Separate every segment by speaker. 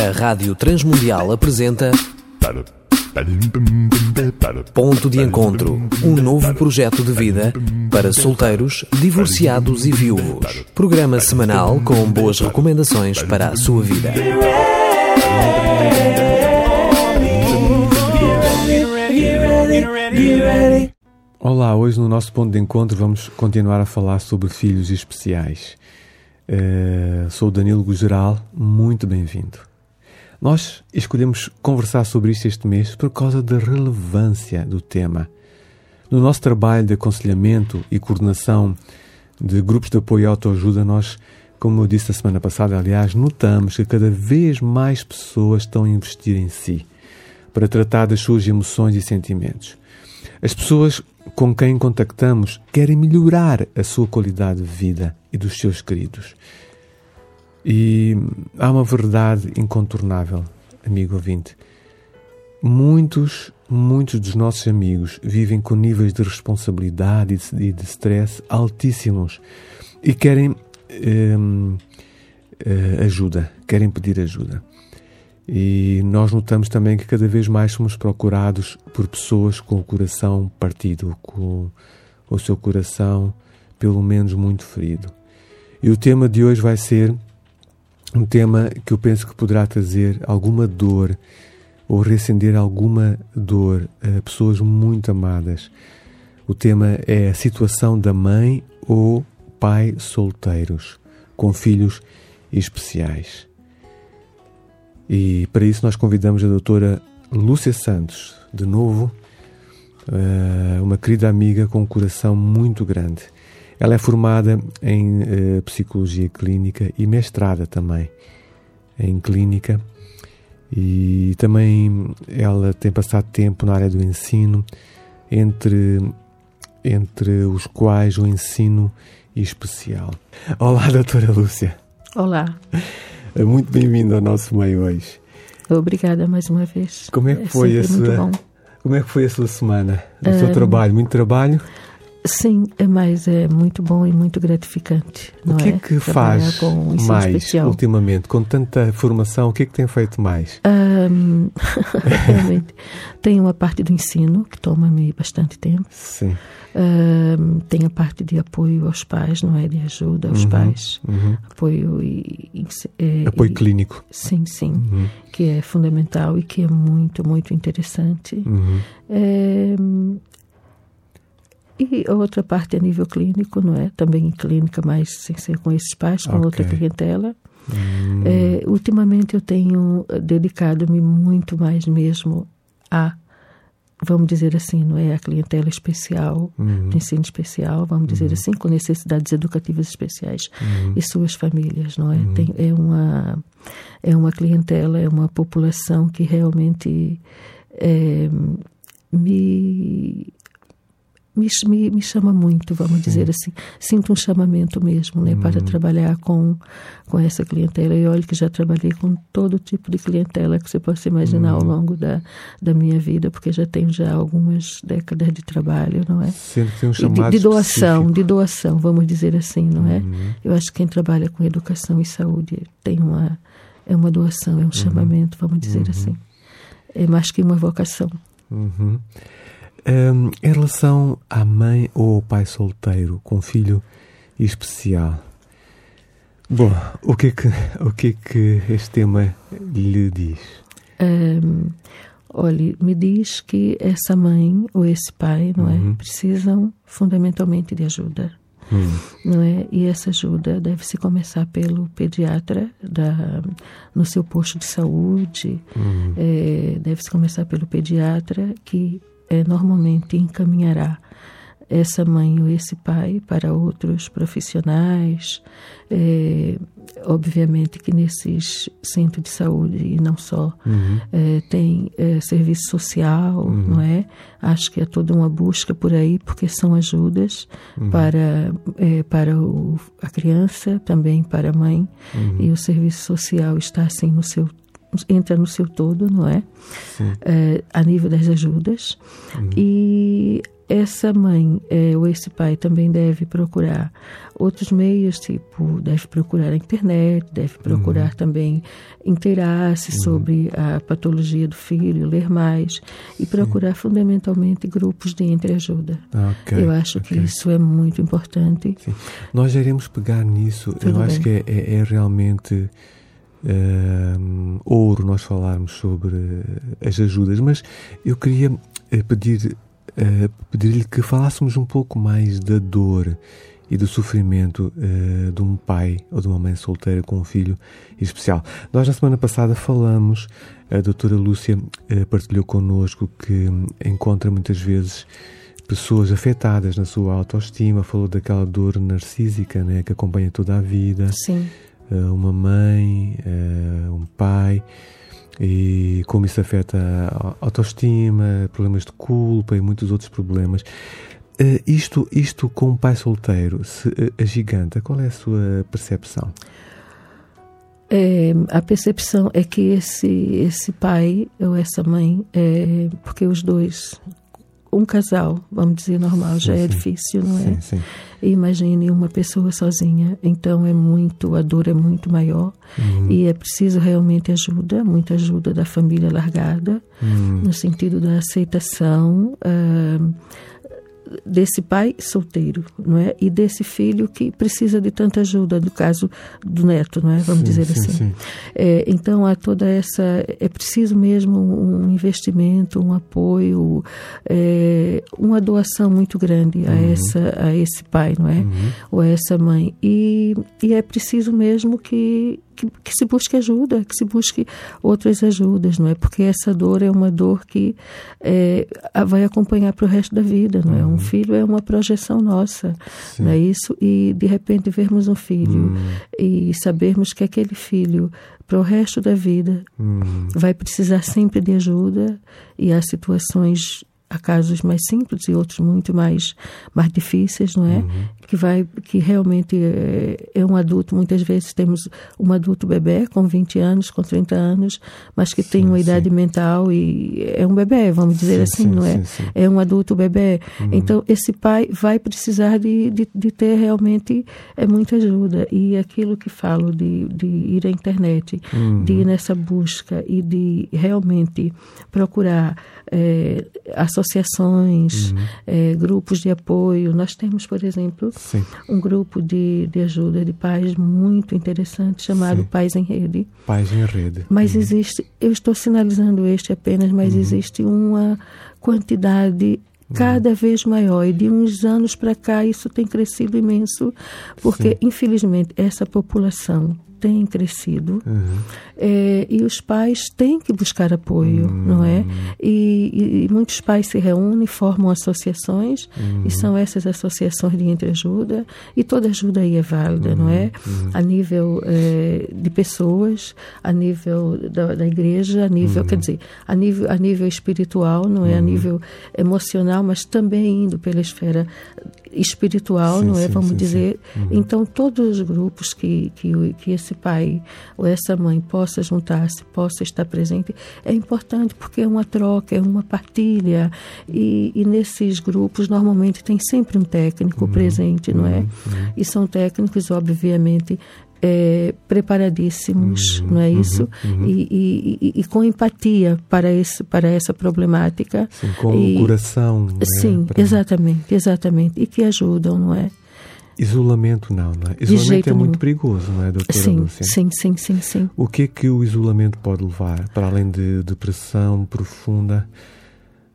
Speaker 1: A Rádio Transmundial apresenta Ponto de Encontro, um novo projeto de vida para solteiros, divorciados e viúvos. Programa semanal com boas recomendações para a sua vida.
Speaker 2: Olá, hoje no nosso ponto de encontro vamos continuar a falar sobre filhos especiais. Uh, sou Danilo Gugeral, muito bem-vindo. Nós escolhemos conversar sobre isto este mês por causa da relevância do tema. No nosso trabalho de aconselhamento e coordenação de grupos de apoio e autoajuda, nós, como eu disse a semana passada, aliás, notamos que cada vez mais pessoas estão a investir em si para tratar das suas emoções e sentimentos. As pessoas com quem contactamos querem melhorar a sua qualidade de vida e dos seus queridos. E há uma verdade incontornável, amigo ouvinte. Muitos, muitos dos nossos amigos vivem com níveis de responsabilidade e de stress altíssimos e querem hum, eh, ajuda, querem pedir ajuda. E nós notamos também que cada vez mais somos procurados por pessoas com o coração partido, com o seu coração pelo menos muito ferido. E o tema de hoje vai ser um tema que eu penso que poderá trazer alguma dor ou reacender alguma dor a pessoas muito amadas. O tema é a situação da mãe ou pai solteiros com filhos especiais. E para isso nós convidamos a doutora Lúcia Santos, de novo, eh, uma querida amiga com um coração muito grande. Ela é formada em uh, psicologia clínica e mestrada também em clínica e também ela tem passado tempo na área do ensino, entre, entre os quais o ensino especial. Olá, doutora Lúcia.
Speaker 3: Olá.
Speaker 2: É muito bem-vindo ao nosso meio hoje.
Speaker 3: Obrigada mais uma vez.
Speaker 2: Como é que é foi a sua Como é que foi a sua semana? O seu trabalho, muito trabalho?
Speaker 3: Sim, é mais é muito bom e muito gratificante.
Speaker 2: o que
Speaker 3: é,
Speaker 2: que faz mais especial. ultimamente? Com tanta formação, o que é que tem feito mais?
Speaker 3: Um, realmente, tem uma parte do ensino que toma-me bastante tempo.
Speaker 2: Sim.
Speaker 3: Um, tem a parte de apoio aos pais, não é? De ajuda aos uhum, pais. Uhum. Apoio e, e,
Speaker 2: é, Apoio
Speaker 3: e,
Speaker 2: clínico.
Speaker 3: Sim, sim. Uhum. Que é fundamental e que é muito, muito interessante. É, e outra parte a nível clínico, não é? Também em clínica, mas sem ser com esses pais, com okay. outra clientela. Hum. É, ultimamente eu tenho dedicado-me muito mais mesmo a, vamos dizer assim, não é? A clientela especial, uhum. ensino especial, vamos dizer uhum. assim, com necessidades educativas especiais uhum. e suas famílias, não é? Uhum. Tem, é, uma, é uma clientela, é uma população que realmente é, me me, me, me, chama muito, vamos dizer assim. Sinto um chamamento mesmo, né, para uhum. trabalhar com, com essa clientela. E olha que já trabalhei com todo tipo de clientela que você possa imaginar ao uhum. longo da, da minha vida, porque já tenho já algumas décadas de trabalho, não é?
Speaker 2: Sempre tem um chamado
Speaker 3: de, de doação, específico. de doação, vamos dizer assim, não é? Uhum. Eu acho que quem trabalha com educação e saúde tem uma é uma doação, é um chamamento, vamos dizer assim. É mais que uma vocação.
Speaker 2: Uhum. Um, em relação à mãe ou ao pai solteiro com filho especial, bom, o que é que, o que, é que este tema lhe diz?
Speaker 3: Um, olha, me diz que essa mãe ou esse pai, não é, uhum. é, precisam fundamentalmente de ajuda. Hum. Não é? E essa ajuda deve se começar pelo pediatra da, no seu posto de saúde, é, deve se começar pelo pediatra que é, normalmente encaminhará essa mãe ou esse pai para outros profissionais. É, obviamente que nesses centros de saúde, e não só, uhum. é, tem é, serviço social, uhum. não é? Acho que é toda uma busca por aí, porque são ajudas uhum. para, é, para o, a criança, também para a mãe, uhum. e o serviço social está assim no seu entra no seu todo, não é? é a nível das ajudas. Uhum. E essa mãe é, ou esse pai também deve procurar outros meios, tipo, deve procurar a internet, deve procurar uhum. também inteirar-se uhum. sobre a patologia do filho, ler mais e Sim. procurar fundamentalmente grupos de entreajuda. Okay, Eu acho okay. que isso é muito importante.
Speaker 2: Sim. Nós iremos pegar nisso. Tudo Eu bem. acho que é, é, é realmente uh, ouro nós falarmos sobre as ajudas, mas eu queria eh, pedir uh, pedir-lhe que falássemos um pouco mais da dor e do sofrimento uh, de um pai ou de uma mãe solteira com um filho especial. Nós, na semana passada, falamos, a doutora Lúcia uh, partilhou connosco que encontra muitas vezes pessoas afetadas na sua autoestima, falou daquela dor narcísica né, que acompanha toda a vida.
Speaker 3: Sim.
Speaker 2: Uh, uma mãe, um pai e como isso afeta a autoestima, problemas de culpa e muitos outros problemas. Uh, isto, isto com um pai solteiro, se agiganta, qual é a sua percepção?
Speaker 3: É, a percepção é que esse, esse pai ou essa mãe, é, porque os dois, um casal, vamos dizer normal, já sim, é sim. difícil, não é? Sim, imagine uma pessoa sozinha, então é muito, a dor é muito maior uhum. e é preciso realmente ajuda, muita ajuda da família largada, uhum. no sentido da aceitação. Uh, desse pai solteiro, não é? E desse filho que precisa de tanta ajuda, no caso do neto, não é? Vamos sim, dizer sim, assim. Sim. É, então há toda essa é preciso mesmo um investimento, um apoio, é, uma doação muito grande a uhum. essa a esse pai, não é? Uhum. Ou a essa mãe e, e é preciso mesmo que que, que, se busque ajuda, que se busque outras ajudas, não é? Porque essa dor é uma dor que é, vai acompanhar para o resto da vida, não é? Um uhum. filho é uma projeção nossa, Sim. não é isso? E de repente vermos um filho uhum. e sabermos que aquele filho para o resto da vida uhum. vai precisar sempre de ajuda e há situações há casos mais simples e outros muito mais mais difíceis, não é? Uhum. Que vai que realmente é, é, um adulto, muitas vezes temos um adulto bebê com 20 anos, com 30 anos, mas que sim, tem uma sim. idade mental e é um bebê, vamos dizer sim, assim, não é? É um adulto bebê. Uhum. Então esse pai vai precisar de, de, de, ter realmente é muita ajuda e aquilo que falo de, de ir à internet, uhum. de ir nessa busca e de realmente procurar é, associações, uhum. é, grupos de apoio. Nós temos, por exemplo, Sim. um grupo de, de ajuda de pais muito interessante chamado Sim. Pais em Rede.
Speaker 2: Pais em Rede.
Speaker 3: Mas uhum. existe, eu estou sinalizando este apenas, mas uhum. existe uma quantidade uhum. cada vez maior. E de uns anos para cá isso tem crescido imenso, porque, Sim. infelizmente, essa população tem crescido uhum. é, e os pais têm que buscar apoio, uhum. não é? E, e, muitos pais se reúnem, formam associações uhum. e são essas associações de entreajuda e toda ajuda aí é válida, não é? Uhum. A nível é, de pessoas, a nível da, da igreja, a nível, quer uhum. dizer, a nível, a nível espiritual, não é? A uhum. nível emocional, mas também indo pela esfera espiritual, sim, não é? Sim, Vamos sim, dizer. Então, todos os grupos que, que, que esse esse pai ou essa mãe possa juntar-se, possa estar presente, é importante porque é uma troca, é uma partilha. E, e nesses grupos, normalmente, tem sempre um técnico uhum, presente, não é? Uhum. E são técnicos, obviamente, é, preparadíssimos, uhum, não é uhum, isso? Uhum, e, e, e, com empatia para, esse, para essa problemática.
Speaker 2: Sim, com e, o coração.
Speaker 3: Né? Sim, exatamente, exatamente. E que ajudam, não é?
Speaker 2: Isolamento não, não é? Isolamento é muito perigoso, não é, doutora
Speaker 3: sim,
Speaker 2: Lúcia?
Speaker 3: Sim, sim, sim, sim.
Speaker 2: O que é que o isolamento pode levar, para além de depressão profunda?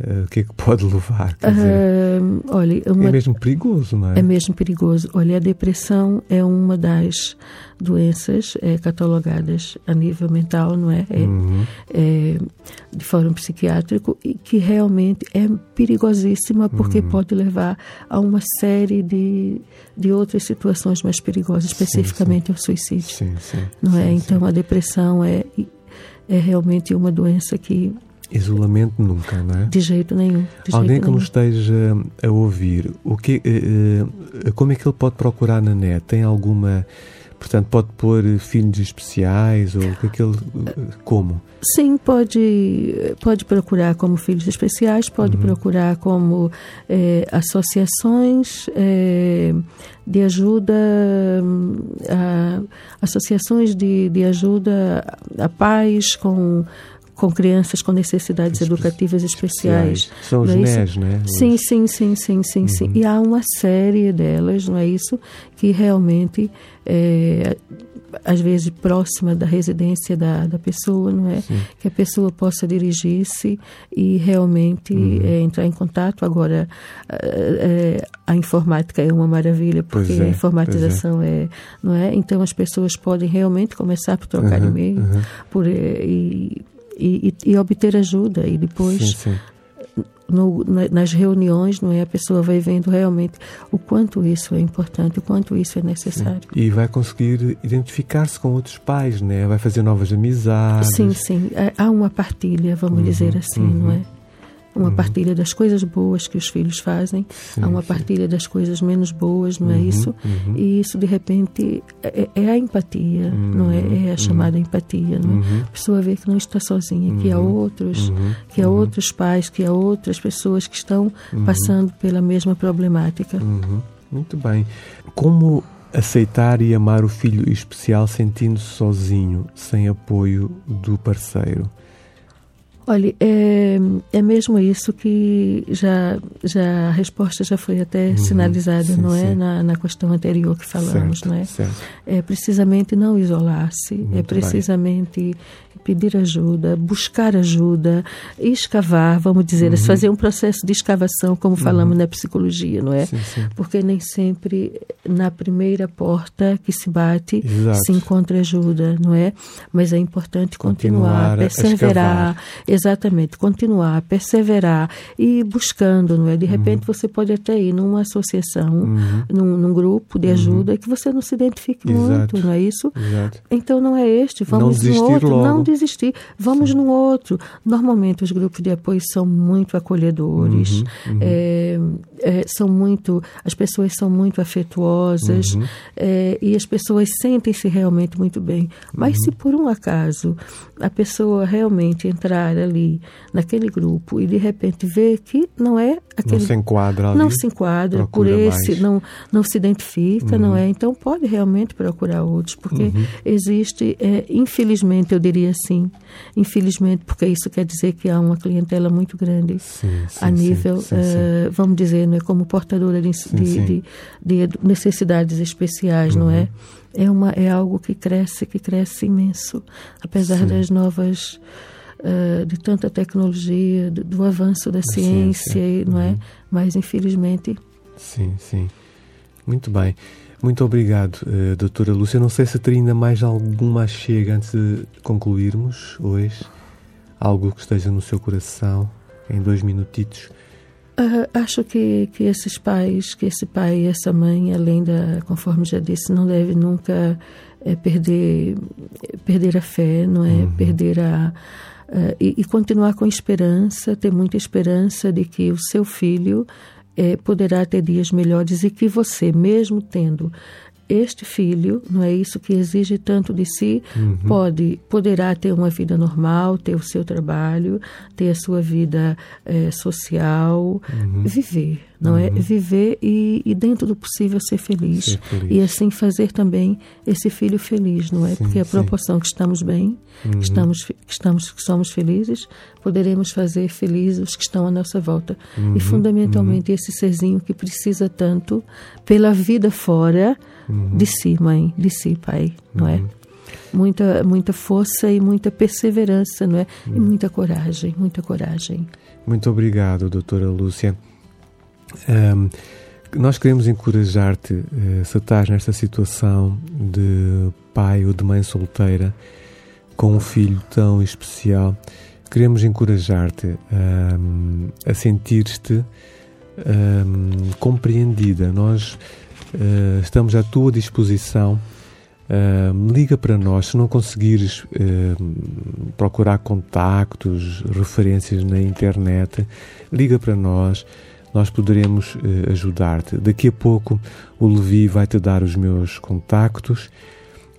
Speaker 2: Uh, o que é que pode levar? Quer dizer, uh, olha, uma, é mesmo perigoso, não é?
Speaker 3: É mesmo perigoso. Olha, a depressão é uma das doenças é, catalogadas a nível mental, não é? é, uhum. é de fórum psiquiátrico e que realmente é perigosíssima porque uhum. pode levar a uma série de, de outras situações mais perigosas, especificamente sim, sim. ao suicídio. Sim, sim. Não é? Então a depressão é é realmente uma doença que
Speaker 2: Isolamento nunca, não é?
Speaker 3: De jeito nenhum. De
Speaker 2: Alguém
Speaker 3: jeito
Speaker 2: que nos esteja a ouvir, o que, uh, como é que ele pode procurar na net? Tem alguma Portanto, pode pôr filhos especiais ou aquele como?
Speaker 3: Sim, pode, pode procurar como filhos especiais, pode uhum. procurar como é, associações é, de ajuda, a, associações de, de ajuda a pais com com crianças com necessidades educativas especiais.
Speaker 2: São os
Speaker 3: é
Speaker 2: NES, né?
Speaker 3: Sim, sim, sim, sim, sim, uhum. sim. E há uma série delas, não é isso, que realmente é, às vezes próxima da residência da, da pessoa, não é? Sim. Que a pessoa possa dirigir-se e realmente uhum. é, entrar em contato. Agora, é, a informática é uma maravilha porque é, a informatização é. é. não é? Então as pessoas podem realmente começar por trocar uhum, e-mail, uhum. por e, e, e, obter ajuda. E depois, sim, sim. No, nas reuniões, não é? A pessoa vai vendo realmente o quanto isso é importante, o quanto isso é necessário.
Speaker 2: Sim. E vai conseguir identificar-se com outros pais, né? Vai fazer novas amizades.
Speaker 3: Sim, sim. É, há uma partilha, vamos uhum, dizer assim, uhum. não é? Uma uhum. partilha das coisas boas que os filhos fazem, sim, há uma sim. partilha das coisas menos boas, não é uhum, isso? Uhum. E isso, de repente, é, é a empatia, não é? É a uhum. chamada empatia, não é? Uhum. A pessoa vê que não está sozinha, que há outros, que há outros pais, que há outras pessoas que estão passando pela mesma problemática.
Speaker 2: Muito bem. Como aceitar e amar o filho especial sentindo-se sozinho, sem apoio do parceiro?
Speaker 3: Olha, é, é mesmo isso que já, já a resposta já foi até uhum, sinalizada, sim, não é? Na, na questão anterior que falamos, certo, não é? Certo. É precisamente não isolar-se, é precisamente bem pedir ajuda, buscar ajuda, escavar, vamos dizer, uhum. fazer um processo de escavação, como falamos uhum. na psicologia, não é? Sim, sim. Porque nem sempre na primeira porta que se bate Exato. se encontra ajuda, não é? Mas é importante continuar, continuar perseverar, exatamente, continuar, perseverar e buscando, não é? De uhum. repente uhum. você pode até ir numa associação, uhum. num, num, grupo de uhum. ajuda que você não se identifique Exato. muito, não é isso? Exato. Então não é este, vamos no outro,
Speaker 2: logo.
Speaker 3: não desistir. Vamos Sim. no outro. Normalmente os grupos de apoio são muito acolhedores, uhum, uhum. É, é, são muito, as pessoas são muito afetuosas uhum. é, e as pessoas sentem-se realmente muito bem. Mas se uhum. por um acaso a pessoa realmente entrar ali naquele grupo e de repente ver que não é aquele,
Speaker 2: não se enquadra ali,
Speaker 3: não se enquadra por esse, mais. não não se identifica, não uhum. é? Então pode realmente procurar outros, porque uhum. existe, é, infelizmente eu diria assim, infelizmente, porque isso quer dizer que há uma clientela muito grande sim, sim, a nível, sim, uh, vamos dizer, né, como portadora de, de, de, de necessidades especiais, uhum. não é? Uhum. É, uma, é algo que cresce, que cresce imenso, apesar das novas. Uh, de tanta tecnologia, do, do avanço da ciência, ciência. não é? Uhum. Mas infelizmente.
Speaker 2: Sim, sim. Muito bem. Muito obrigado, uh, doutora Lúcia. Não sei se teria ainda mais alguma chega antes de concluirmos hoje. Algo que esteja no seu coração, em dois minutitos.
Speaker 3: Uh, acho que, que esses pais, que esse pai e essa mãe, além da, conforme já disse, não deve nunca é, perder, perder a fé, não é? Uhum. Perder a, uh, e, e, continuar com esperança, ter muita esperança de que o seu filho é, poderá ter dias melhores e que você, mesmo tendo este filho, não é isso que exige tanto de si, uhum. pode poderá ter uma vida normal, ter o seu trabalho, ter a sua vida é, social, uhum. viver, não é? uhum. é? Viver e, e, dentro do possível ser feliz. ser feliz. E assim fazer também esse filho feliz, não é? Sim, Porque a proporção que estamos bem, que uhum. estamos, que estamos, que somos felizes, poderemos fazer felizes os que estão à nossa volta. E uhum. fundamentalmente esse serzinho que precisa tanto pela vida fora uhum. de si, mãe, de si, pai, não é? Uhum. Muita, muita força e muita perseverança, não é? E uhum. muita coragem, muita coragem.
Speaker 2: Muito obrigado, doutora Lúcia. Um, nós queremos encorajar-te, uh, se estás nesta situação de pai ou de mãe solteira, com um filho tão especial, queremos encorajar-te um, a sentir-te um, compreendida. Nós uh, estamos à tua disposição. Uh, liga para nós se não conseguires uh, procurar contactos, referências na internet, liga para nós, nós poderemos eh, ajudar-te. Daqui a pouco o Levi vai te dar os meus contactos.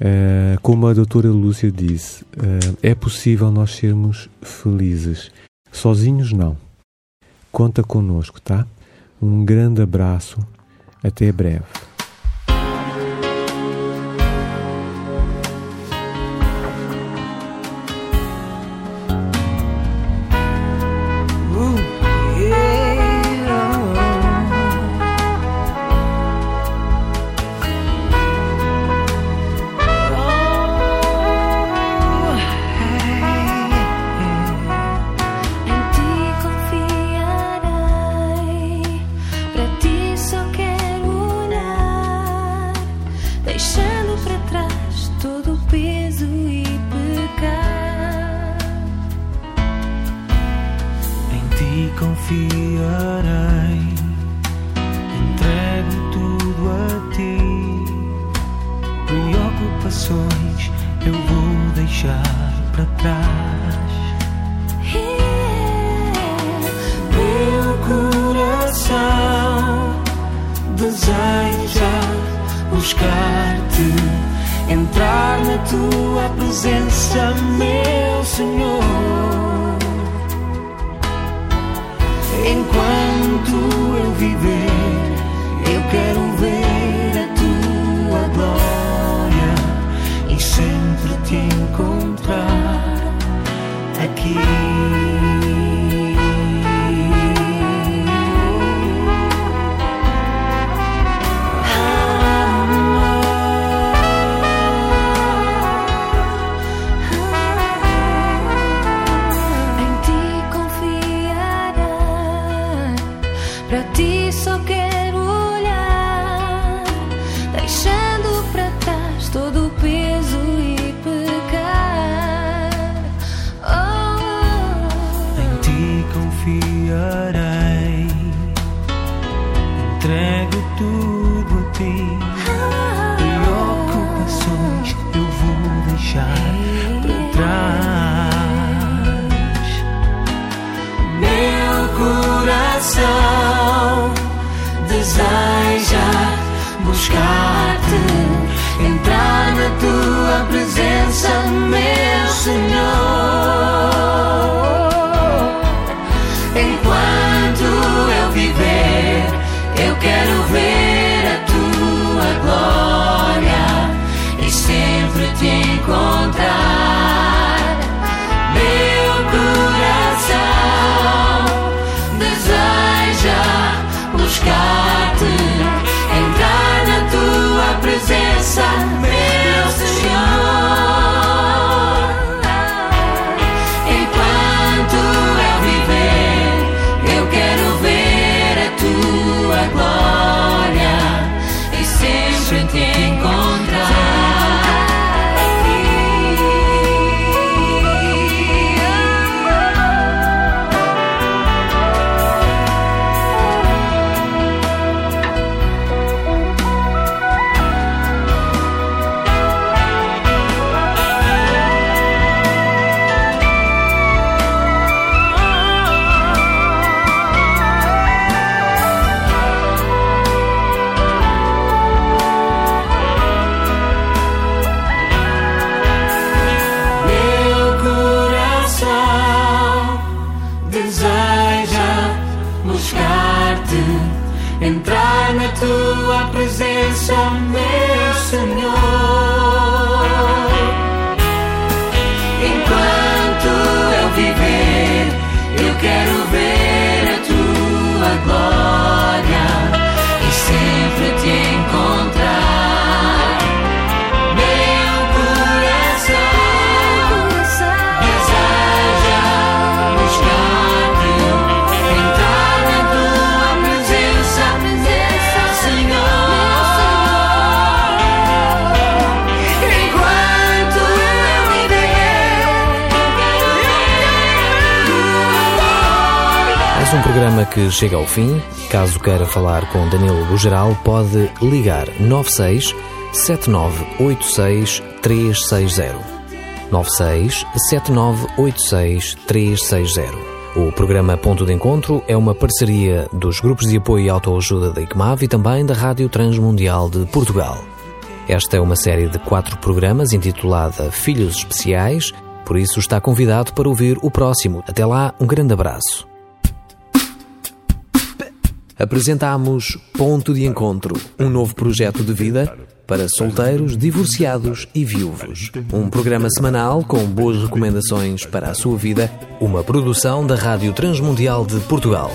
Speaker 2: Uh, como a doutora Lúcia disse, uh, é possível nós sermos felizes. Sozinhos não. Conta connosco, tá? Um grande abraço. Até breve.
Speaker 1: deixar
Speaker 4: para trás. Meu coração deseja buscar-te, entrar na tua presença, meu Senhor. Enquanto eu viver, eu quero ver encontrar aqui. entrar
Speaker 1: na tua presença, meu Senhor. Enquanto eu viver, eu quero ver a tua glória e sempre te encontrar. que chega ao fim. Caso queira falar com Danilo Bugeral, pode ligar 96 7986 360. 96 7986 360. O programa Ponto de Encontro é uma parceria dos grupos de apoio e autoajuda da ICMAV e também da Rádio Transmundial de Portugal. Esta é uma série de quatro programas intitulada Filhos Especiais, por isso está convidado para ouvir o próximo. Até lá, um grande abraço. Apresentamos Ponto de Encontro, um novo projeto de vida para solteiros, divorciados e viúvos. Um programa semanal com boas recomendações para a sua vida, uma produção da Rádio Transmundial de Portugal.